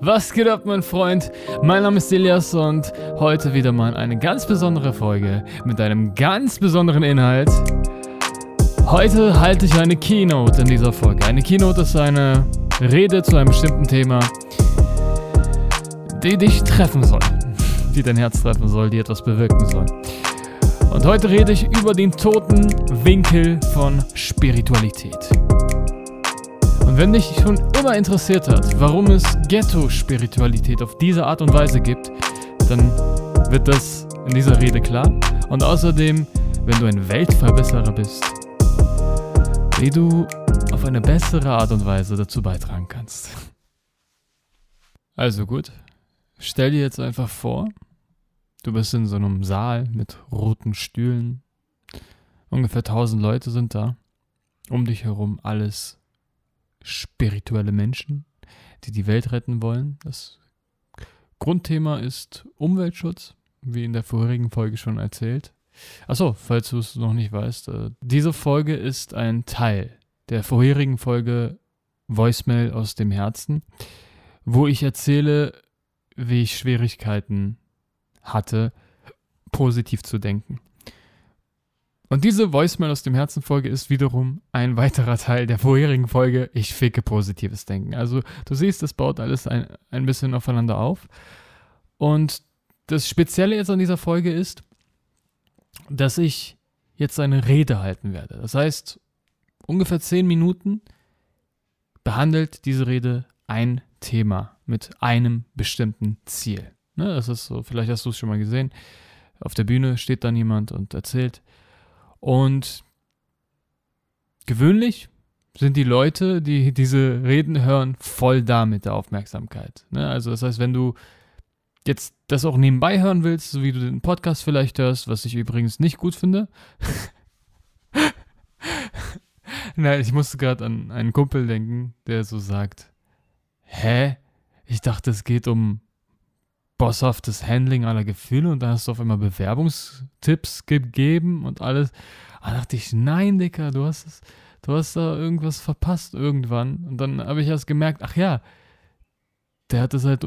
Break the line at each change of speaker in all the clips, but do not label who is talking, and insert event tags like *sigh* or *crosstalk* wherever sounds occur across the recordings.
Was geht ab, mein Freund? Mein Name ist Elias und heute wieder mal eine ganz besondere Folge mit einem ganz besonderen Inhalt. Heute halte ich eine Keynote in dieser Folge. Eine Keynote ist eine Rede zu einem bestimmten Thema, die dich treffen soll, die dein Herz treffen soll, die etwas bewirken soll. Und heute rede ich über den toten Winkel von Spiritualität. Wenn dich schon immer interessiert hat, warum es Ghetto-Spiritualität auf diese Art und Weise gibt, dann wird das in dieser Rede klar. Und außerdem, wenn du ein Weltverbesserer bist, wie du auf eine bessere Art und Weise dazu beitragen kannst. Also gut, stell dir jetzt einfach vor, du bist in so einem Saal mit roten Stühlen. Ungefähr 1000 Leute sind da. Um dich herum alles spirituelle Menschen, die die Welt retten wollen. Das Grundthema ist Umweltschutz, wie in der vorherigen Folge schon erzählt. Achso, falls du es noch nicht weißt, äh, diese Folge ist ein Teil der vorherigen Folge Voicemail aus dem Herzen, wo ich erzähle, wie ich Schwierigkeiten hatte, positiv zu denken. Und diese Voicemail aus dem Herzen Folge ist wiederum ein weiterer Teil der vorherigen Folge Ich ficke positives Denken. Also du siehst, das baut alles ein, ein bisschen aufeinander auf. Und das Spezielle jetzt an dieser Folge ist, dass ich jetzt eine Rede halten werde. Das heißt, ungefähr zehn Minuten behandelt diese Rede ein Thema mit einem bestimmten Ziel. Ne, das ist so, vielleicht hast du es schon mal gesehen. Auf der Bühne steht dann jemand und erzählt und gewöhnlich sind die Leute, die diese Reden hören, voll da mit der Aufmerksamkeit. Ne? Also das heißt, wenn du jetzt das auch nebenbei hören willst, so wie du den Podcast vielleicht hörst, was ich übrigens nicht gut finde. *laughs* Nein, ich musste gerade an einen Kumpel denken, der so sagt, hä? Ich dachte, es geht um bosshaftes Handling aller Gefühle und dann hast du auf einmal Bewerbungstipps gegeben und alles. Da dachte ich, nein, Dicker, du hast es, du hast da irgendwas verpasst irgendwann. Und dann habe ich erst gemerkt, ach ja, der hat das halt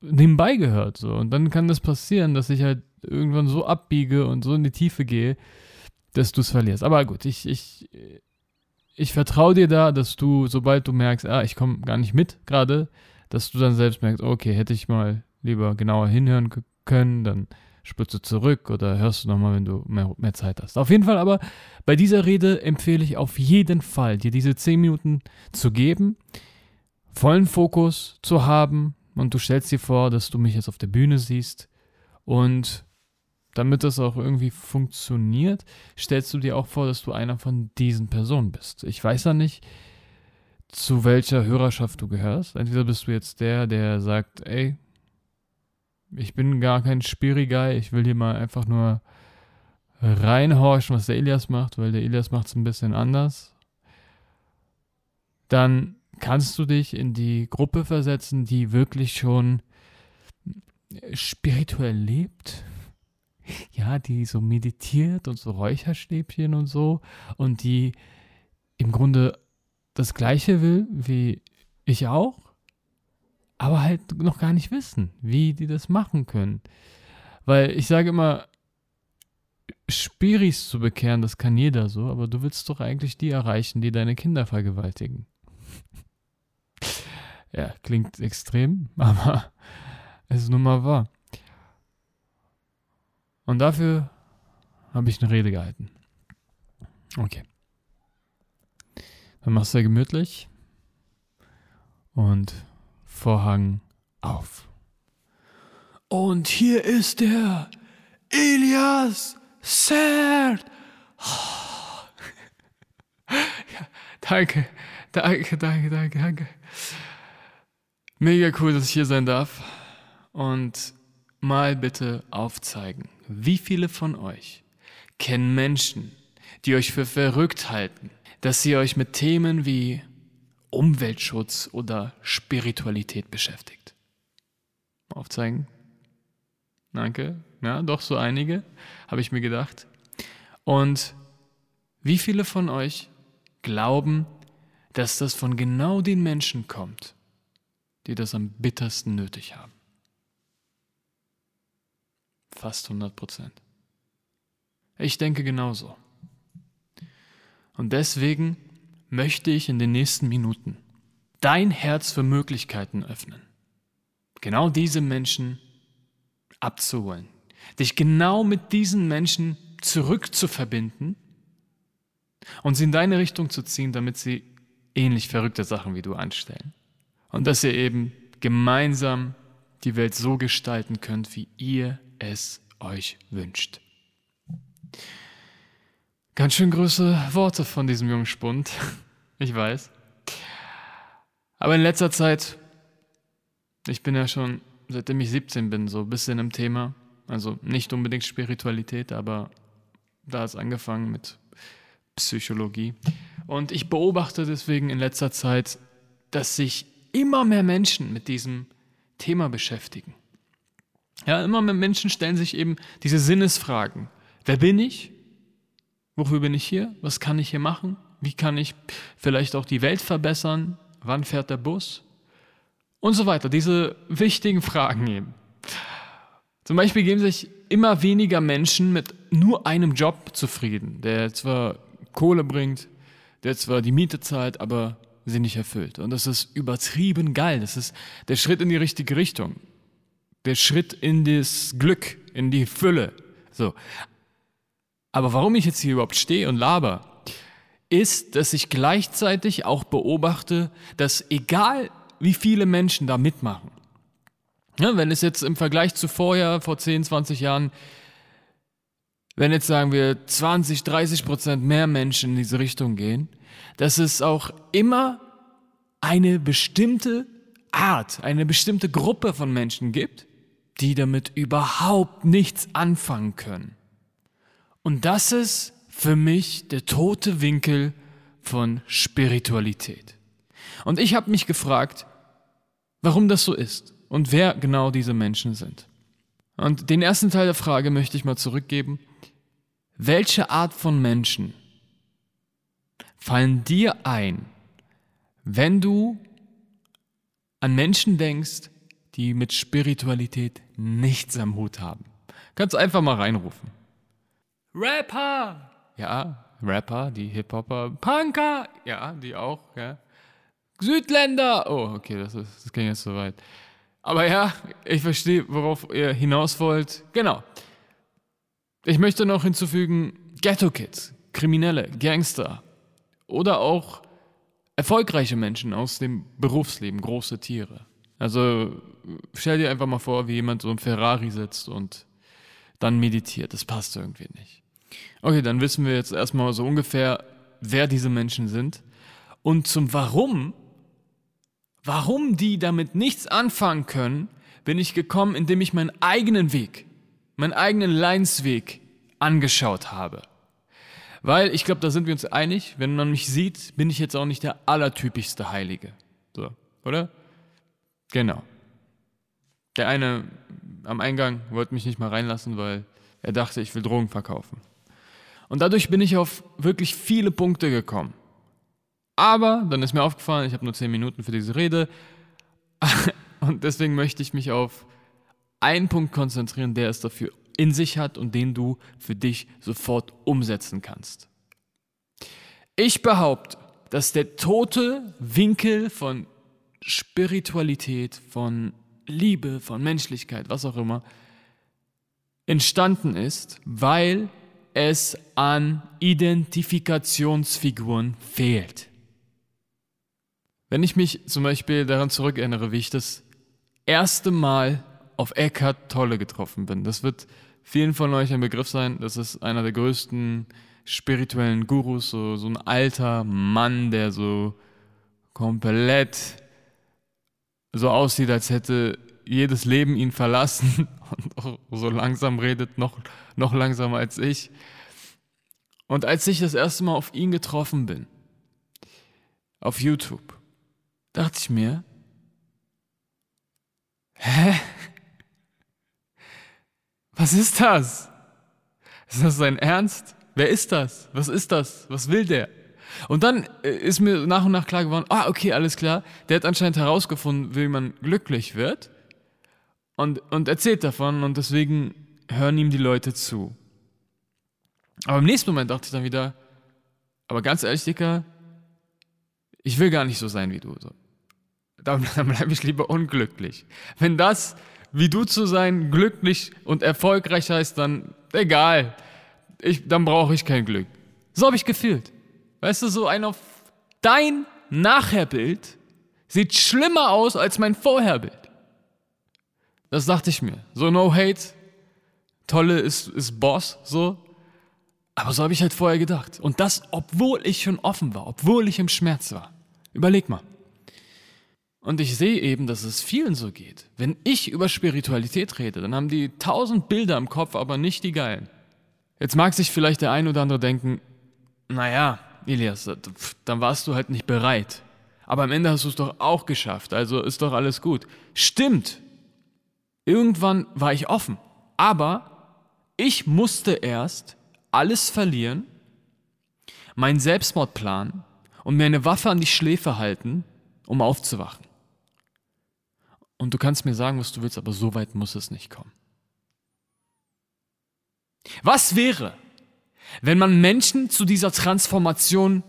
nebenbei gehört. So. Und dann kann das passieren, dass ich halt irgendwann so abbiege und so in die Tiefe gehe, dass du es verlierst. Aber gut, ich, ich, ich vertraue dir da, dass du, sobald du merkst, ah, ich komme gar nicht mit gerade, dass du dann selbst merkst, okay, hätte ich mal lieber genauer hinhören können, dann spürst du zurück oder hörst du nochmal, wenn du mehr, mehr Zeit hast. Auf jeden Fall aber bei dieser Rede empfehle ich auf jeden Fall, dir diese 10 Minuten zu geben, vollen Fokus zu haben und du stellst dir vor, dass du mich jetzt auf der Bühne siehst und damit das auch irgendwie funktioniert, stellst du dir auch vor, dass du einer von diesen Personen bist. Ich weiß ja nicht, zu welcher Hörerschaft du gehörst. Entweder bist du jetzt der, der sagt, ey, ich bin gar kein Spiri-Guy, ich will hier mal einfach nur reinhorchen, was der Elias macht, weil der Elias macht es ein bisschen anders. Dann kannst du dich in die Gruppe versetzen, die wirklich schon spirituell lebt. Ja, die so meditiert und so Räucherstäbchen und so und die im Grunde das Gleiche will wie ich auch, aber halt noch gar nicht wissen, wie die das machen können. Weil ich sage immer, Spiris zu bekehren, das kann jeder so, aber du willst doch eigentlich die erreichen, die deine Kinder vergewaltigen. *laughs* ja, klingt extrem, *laughs* aber es ist nun mal wahr. Und dafür habe ich eine Rede gehalten. Okay. Dann machst du gemütlich und Vorhang auf. Und hier ist der Elias Sert. ja, danke, danke, danke, danke, danke. Mega cool, dass ich hier sein darf. Und mal bitte aufzeigen, wie viele von euch kennen Menschen, die euch für verrückt halten, dass ihr euch mit Themen wie Umweltschutz oder Spiritualität beschäftigt. Aufzeigen. Danke. Ja, doch so einige, habe ich mir gedacht. Und wie viele von euch glauben, dass das von genau den Menschen kommt, die das am bittersten nötig haben. Fast 100 Prozent. Ich denke genauso. Und deswegen möchte ich in den nächsten Minuten dein Herz für Möglichkeiten öffnen. Genau diese Menschen abzuholen. Dich genau mit diesen Menschen zurückzuverbinden und sie in deine Richtung zu ziehen, damit sie ähnlich verrückte Sachen wie du anstellen. Und dass ihr eben gemeinsam die Welt so gestalten könnt, wie ihr es euch wünscht. Ganz schön große Worte von diesem jungen Spund, *laughs* ich weiß. Aber in letzter Zeit, ich bin ja schon, seitdem ich 17 bin, so ein bisschen im Thema. Also nicht unbedingt Spiritualität, aber da hat es angefangen mit Psychologie. Und ich beobachte deswegen in letzter Zeit, dass sich immer mehr Menschen mit diesem Thema beschäftigen. Ja, immer mehr Menschen stellen sich eben diese Sinnesfragen. Wer bin ich? Wofür bin ich hier? Was kann ich hier machen? Wie kann ich vielleicht auch die Welt verbessern? Wann fährt der Bus? Und so weiter. Diese wichtigen Fragen eben. Zum Beispiel geben sich immer weniger Menschen mit nur einem Job zufrieden, der zwar Kohle bringt, der zwar die Miete zahlt, aber sie nicht erfüllt. Und das ist übertrieben geil. Das ist der Schritt in die richtige Richtung. Der Schritt in das Glück, in die Fülle. So. Aber warum ich jetzt hier überhaupt stehe und laber, ist, dass ich gleichzeitig auch beobachte, dass egal wie viele Menschen da mitmachen, ja, wenn es jetzt im Vergleich zu vorher, vor 10, 20 Jahren, wenn jetzt sagen wir 20, 30 Prozent mehr Menschen in diese Richtung gehen, dass es auch immer eine bestimmte Art, eine bestimmte Gruppe von Menschen gibt, die damit überhaupt nichts anfangen können. Und das ist für mich der tote Winkel von Spiritualität. Und ich habe mich gefragt, warum das so ist und wer genau diese Menschen sind. Und den ersten Teil der Frage möchte ich mal zurückgeben. Welche Art von Menschen fallen dir ein, wenn du an Menschen denkst, die mit Spiritualität nichts am Hut haben? Kannst einfach mal reinrufen. Rapper! Ja, Rapper, die Hip-Hopper. Punker! Ja, die auch, ja. Südländer! Oh, okay, das, ist, das ging jetzt so weit. Aber ja, ich verstehe, worauf ihr hinaus wollt. Genau. Ich möchte noch hinzufügen, Ghetto-Kids, Kriminelle, Gangster oder auch erfolgreiche Menschen aus dem Berufsleben, große Tiere. Also stell dir einfach mal vor, wie jemand so im Ferrari sitzt und dann meditiert. Das passt irgendwie nicht. Okay, dann wissen wir jetzt erstmal so ungefähr, wer diese Menschen sind und zum Warum, warum die damit nichts anfangen können, bin ich gekommen, indem ich meinen eigenen Weg, meinen eigenen Leinsweg angeschaut habe. Weil ich glaube, da sind wir uns einig, wenn man mich sieht, bin ich jetzt auch nicht der allertypischste Heilige. So, oder? Genau. Der eine am Eingang wollte mich nicht mal reinlassen, weil er dachte, ich will Drogen verkaufen. Und dadurch bin ich auf wirklich viele Punkte gekommen. Aber dann ist mir aufgefallen, ich habe nur zehn Minuten für diese Rede. *laughs* Und deswegen möchte ich mich auf einen Punkt konzentrieren, der es dafür in sich hat und den du für dich sofort umsetzen kannst. Ich behaupte, dass der tote Winkel von Spiritualität, von Liebe, von Menschlichkeit, was auch immer, entstanden ist, weil es an Identifikationsfiguren fehlt. Wenn ich mich zum Beispiel daran zurückerinnere, wie ich das erste Mal auf Eckhart Tolle getroffen bin, das wird vielen von euch ein Begriff sein, das ist einer der größten spirituellen Gurus, so, so ein alter Mann, der so komplett so aussieht, als hätte jedes Leben ihn verlassen *laughs* und so langsam redet, noch, noch langsamer als ich. Und als ich das erste Mal auf ihn getroffen bin, auf YouTube, dachte ich mir, hä? Was ist das? Ist das sein Ernst? Wer ist das? Was ist das? Was will der? Und dann äh, ist mir nach und nach klar geworden, ah, okay, alles klar, der hat anscheinend herausgefunden, wie man glücklich wird und, und erzählt davon und deswegen hören ihm die Leute zu. Aber im nächsten Moment dachte ich dann wieder, aber ganz ehrlich, Dicker, ich will gar nicht so sein wie du. So. Dann, *laughs* dann bleibe ich lieber unglücklich. Wenn das, wie du zu sein, glücklich und erfolgreich heißt, dann egal. Ich, dann brauche ich kein Glück. So habe ich gefühlt. Weißt du, so ein auf dein Nachherbild sieht schlimmer aus als mein Vorherbild. Das dachte ich mir. So no hate. Tolle ist, ist Boss, so. Aber so habe ich halt vorher gedacht. Und das, obwohl ich schon offen war, obwohl ich im Schmerz war. Überleg mal. Und ich sehe eben, dass es vielen so geht. Wenn ich über Spiritualität rede, dann haben die tausend Bilder im Kopf, aber nicht die geilen. Jetzt mag sich vielleicht der ein oder andere denken, naja, Elias, dann warst du halt nicht bereit. Aber am Ende hast du es doch auch geschafft, also ist doch alles gut. Stimmt. Irgendwann war ich offen. Aber ich musste erst alles verlieren, meinen Selbstmordplan und mir eine Waffe an die Schläfe halten, um aufzuwachen. Und du kannst mir sagen, was du willst, aber so weit muss es nicht kommen. Was wäre, wenn man Menschen zu dieser Transformation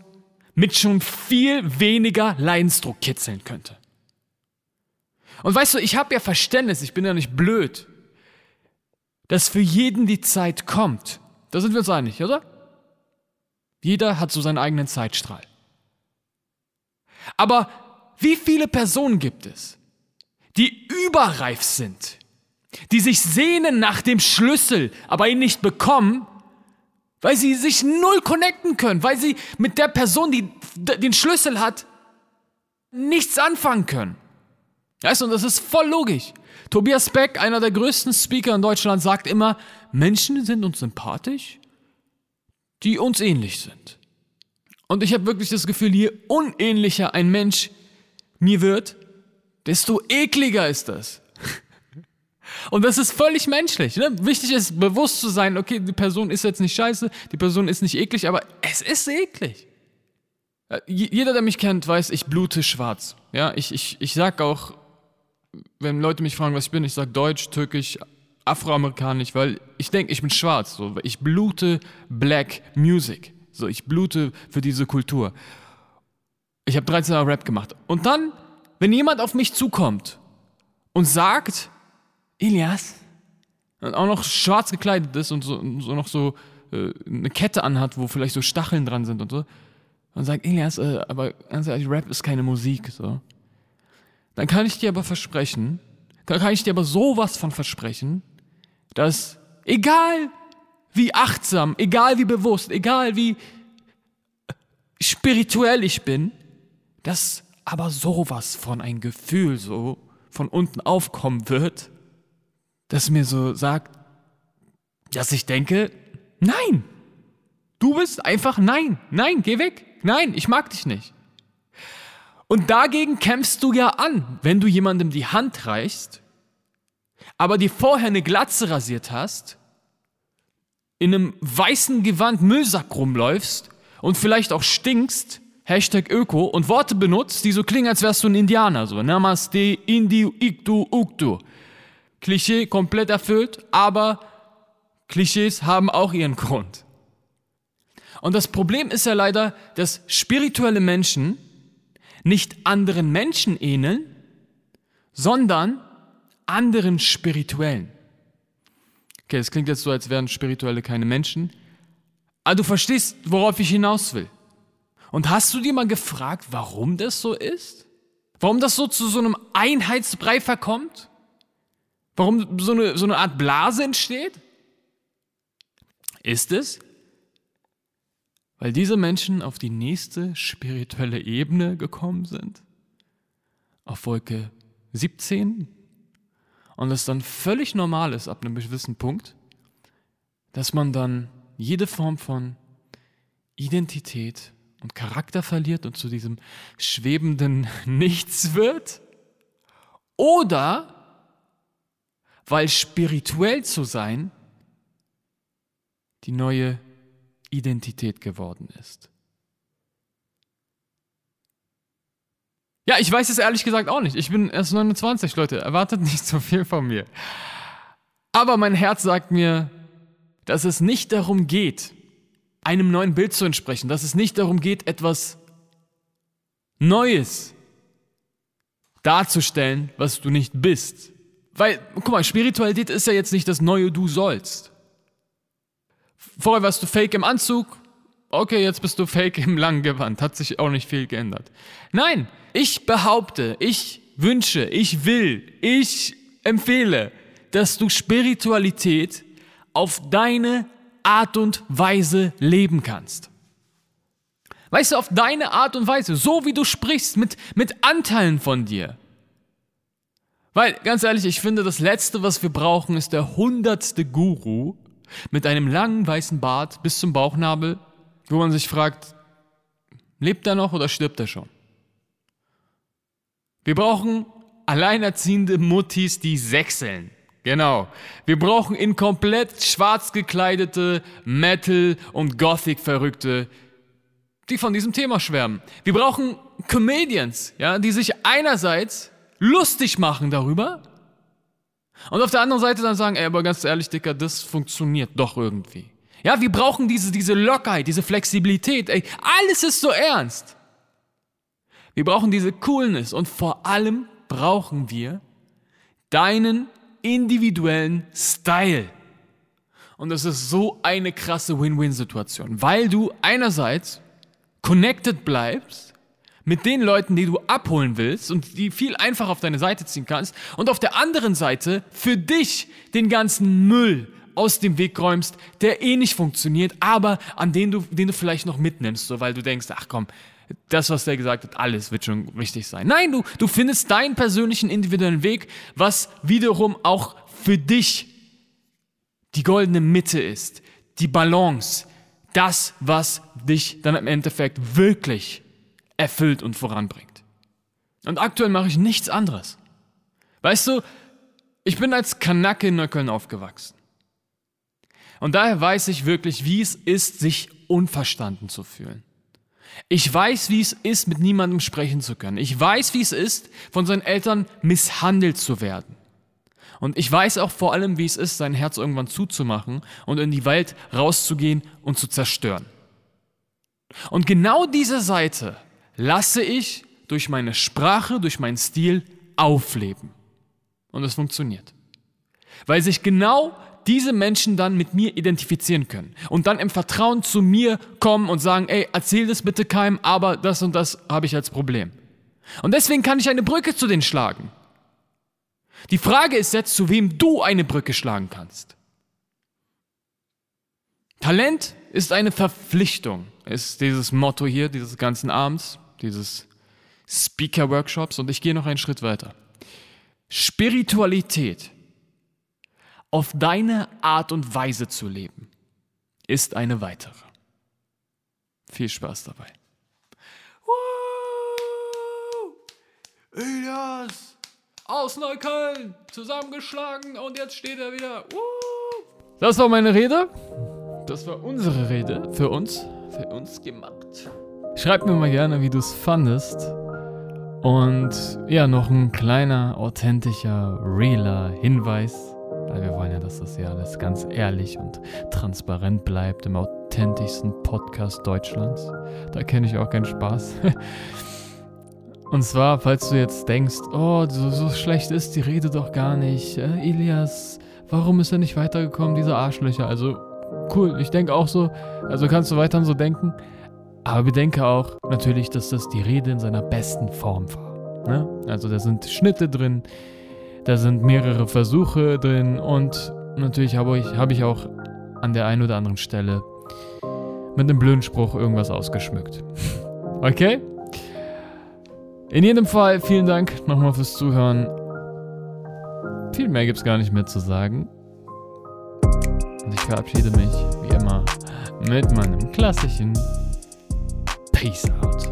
mit schon viel weniger Leidensdruck kitzeln könnte? Und weißt du, ich habe ja Verständnis, ich bin ja nicht blöd, dass für jeden die Zeit kommt. Da sind wir uns einig, oder? Jeder hat so seinen eigenen Zeitstrahl. Aber wie viele Personen gibt es, die überreif sind, die sich sehnen nach dem Schlüssel, aber ihn nicht bekommen, weil sie sich null connecten können, weil sie mit der Person, die den Schlüssel hat, nichts anfangen können. Weißt du, und das ist voll logisch. Tobias Beck, einer der größten Speaker in Deutschland, sagt immer, Menschen sind uns sympathisch, die uns ähnlich sind. Und ich habe wirklich das Gefühl, je unähnlicher ein Mensch mir wird, desto ekliger ist das. *laughs* Und das ist völlig menschlich. Ne? Wichtig ist, bewusst zu sein, okay, die Person ist jetzt nicht scheiße, die Person ist nicht eklig, aber es ist eklig. Jeder, der mich kennt, weiß, ich blute schwarz. Ja, ich, ich, ich sag auch, wenn Leute mich fragen, was ich bin, ich sage Deutsch, Türkisch, Afroamerikanisch, weil ich denke, ich bin schwarz. So. Ich blute Black Music. So, ich blute für diese Kultur. Ich habe 13 Jahre Rap gemacht. Und dann, wenn jemand auf mich zukommt und sagt, Elias, und auch noch schwarz gekleidet ist und so, und so noch so äh, eine Kette anhat, wo vielleicht so Stacheln dran sind und so, und sagt, Elias, äh, aber ganz ehrlich, Rap ist keine Musik, so. Dann kann ich dir aber versprechen, dann kann ich dir aber sowas von versprechen, dass egal wie achtsam, egal wie bewusst, egal wie spirituell ich bin, dass aber sowas von ein Gefühl so von unten aufkommen wird, das mir so sagt, dass ich denke, nein, du bist einfach nein, nein, geh weg, nein, ich mag dich nicht. Und dagegen kämpfst du ja an, wenn du jemandem die Hand reichst, aber dir vorher eine Glatze rasiert hast, in einem weißen Gewand Müllsack rumläufst und vielleicht auch stinkst, Hashtag Öko, und Worte benutzt, die so klingen, als wärst du ein Indianer, so Namaste, Indi, Iktu, Uktu. Klischee komplett erfüllt, aber Klischees haben auch ihren Grund. Und das Problem ist ja leider, dass spirituelle Menschen nicht anderen Menschen ähneln, sondern anderen Spirituellen. Okay, das klingt jetzt so, als wären Spirituelle keine Menschen. Aber du verstehst, worauf ich hinaus will. Und hast du dir mal gefragt, warum das so ist? Warum das so zu so einem Einheitsbrei verkommt? Warum so eine, so eine Art Blase entsteht? Ist es, weil diese Menschen auf die nächste spirituelle Ebene gekommen sind, auf Wolke 17, und es dann völlig normal ist ab einem gewissen Punkt, dass man dann jede Form von Identität und Charakter verliert und zu diesem schwebenden *laughs* Nichts wird, oder weil spirituell zu sein die neue Identität geworden ist. Ja, ich weiß es ehrlich gesagt auch nicht. Ich bin erst 29, Leute. Erwartet *laughs* nicht so viel von mir. Aber mein Herz sagt mir, dass es nicht darum geht, einem neuen Bild zu entsprechen, dass es nicht darum geht, etwas Neues darzustellen, was du nicht bist. Weil, guck mal, Spiritualität ist ja jetzt nicht das neue Du sollst. Vorher warst du fake im Anzug, okay, jetzt bist du fake im langen Gewand, hat sich auch nicht viel geändert. Nein, ich behaupte, ich wünsche, ich will, ich empfehle, dass du Spiritualität auf deine Art und Weise leben kannst. Weißt du, auf deine Art und Weise, so wie du sprichst, mit, mit Anteilen von dir. Weil, ganz ehrlich, ich finde, das Letzte, was wir brauchen, ist der hundertste Guru mit einem langen weißen Bart bis zum Bauchnabel, wo man sich fragt, lebt er noch oder stirbt er schon? Wir brauchen alleinerziehende Muttis, die sechseln. Genau. Wir brauchen in komplett schwarz gekleidete Metal- und Gothic-Verrückte, die von diesem Thema schwärmen. Wir brauchen Comedians, ja, die sich einerseits lustig machen darüber und auf der anderen Seite dann sagen, ey, aber ganz ehrlich, Dicker, das funktioniert doch irgendwie. Ja, wir brauchen diese, diese Lockerheit, diese Flexibilität, ey, alles ist so ernst. Wir brauchen diese Coolness und vor allem brauchen wir deinen individuellen Style. Und das ist so eine krasse Win-Win-Situation, weil du einerseits connected bleibst mit den Leuten, die du abholen willst und die viel einfacher auf deine Seite ziehen kannst und auf der anderen Seite für dich den ganzen Müll aus dem Weg räumst, der eh nicht funktioniert, aber an den du, den du vielleicht noch mitnimmst, so weil du denkst, ach komm, das, was der gesagt hat, alles wird schon richtig sein. Nein, du, du findest deinen persönlichen individuellen Weg, was wiederum auch für dich die goldene Mitte ist, die Balance, das, was dich dann im Endeffekt wirklich erfüllt und voranbringt. Und aktuell mache ich nichts anderes. Weißt du, ich bin als Kanacke in Neukölln aufgewachsen. Und daher weiß ich wirklich, wie es ist, sich unverstanden zu fühlen. Ich weiß, wie es ist, mit niemandem sprechen zu können. Ich weiß, wie es ist, von seinen Eltern misshandelt zu werden. Und ich weiß auch vor allem, wie es ist, sein Herz irgendwann zuzumachen und in die Welt rauszugehen und zu zerstören. Und genau diese Seite lasse ich durch meine Sprache, durch meinen Stil aufleben. Und es funktioniert. Weil sich genau diese Menschen dann mit mir identifizieren können und dann im Vertrauen zu mir kommen und sagen, ey, erzähl das bitte keinem, aber das und das habe ich als Problem. Und deswegen kann ich eine Brücke zu denen schlagen. Die Frage ist jetzt, zu wem du eine Brücke schlagen kannst. Talent ist eine Verpflichtung, ist dieses Motto hier, dieses ganzen Abends, dieses Speaker-Workshops und ich gehe noch einen Schritt weiter. Spiritualität auf deine Art und Weise zu leben, ist eine weitere. Viel Spaß dabei. Elias! aus Neukölln zusammengeschlagen und jetzt steht er wieder. Das war meine Rede. Das war unsere Rede für uns, für uns gemacht. Schreib mir mal gerne, wie du es fandest. Und ja, noch ein kleiner, authentischer, realer Hinweis, weil wir wollen ja, dass das hier alles ganz ehrlich und transparent bleibt im authentischsten Podcast Deutschlands. Da kenne ich auch keinen Spaß. *laughs* Und zwar, falls du jetzt denkst, oh, so, so schlecht ist die Rede doch gar nicht. Äh, Elias, warum ist er nicht weitergekommen, diese Arschlöcher? Also, cool, ich denke auch so. Also kannst du weiterhin so denken. Aber bedenke auch natürlich, dass das die Rede in seiner besten Form war. Ne? Also da sind Schnitte drin, da sind mehrere Versuche drin und natürlich habe ich, hab ich auch an der einen oder anderen Stelle mit einem blöden Spruch irgendwas ausgeschmückt. *laughs* okay? In jedem Fall, vielen Dank nochmal fürs Zuhören. Viel mehr gibt's gar nicht mehr zu sagen. Und ich verabschiede mich, wie immer, mit meinem klassischen Peace out.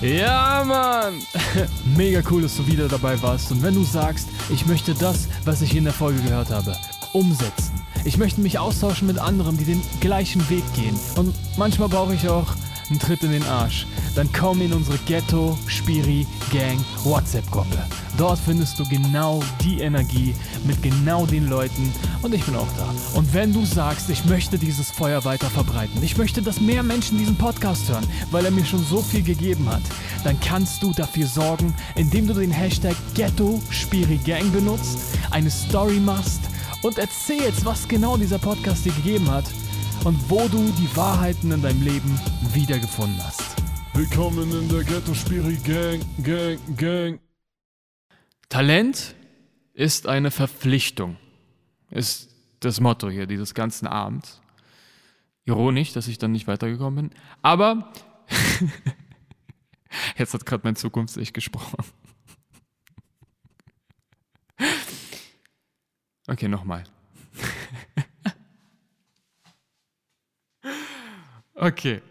Ja, Mann! *laughs* Mega cool, dass du wieder dabei warst. Und wenn du sagst, ich möchte das, was ich in der Folge gehört habe, umsetzen Ich möchte mich austauschen mit anderen, die den gleichen Weg gehen. Und manchmal brauche ich auch einen Tritt in den Arsch. Dann komm in unsere Ghetto Spiri Gang WhatsApp-Gruppe. Dort findest du genau die Energie mit genau den Leuten und ich bin auch da. Und wenn du sagst, ich möchte dieses Feuer weiter verbreiten, ich möchte, dass mehr Menschen diesen Podcast hören, weil er mir schon so viel gegeben hat, dann kannst du dafür sorgen, indem du den Hashtag Ghetto Spiri Gang benutzt, eine Story machst und erzählst, was genau dieser Podcast dir gegeben hat und wo du die Wahrheiten in deinem Leben wiedergefunden hast.
Willkommen in der Ghetto Spiri Gang, Gang, Gang.
Talent ist eine Verpflichtung, ist das Motto hier dieses ganzen Abends. Ironisch, dass ich dann nicht weitergekommen bin. Aber *laughs* jetzt hat gerade mein Zukunfts-Ich gesprochen. Okay, nochmal. Okay.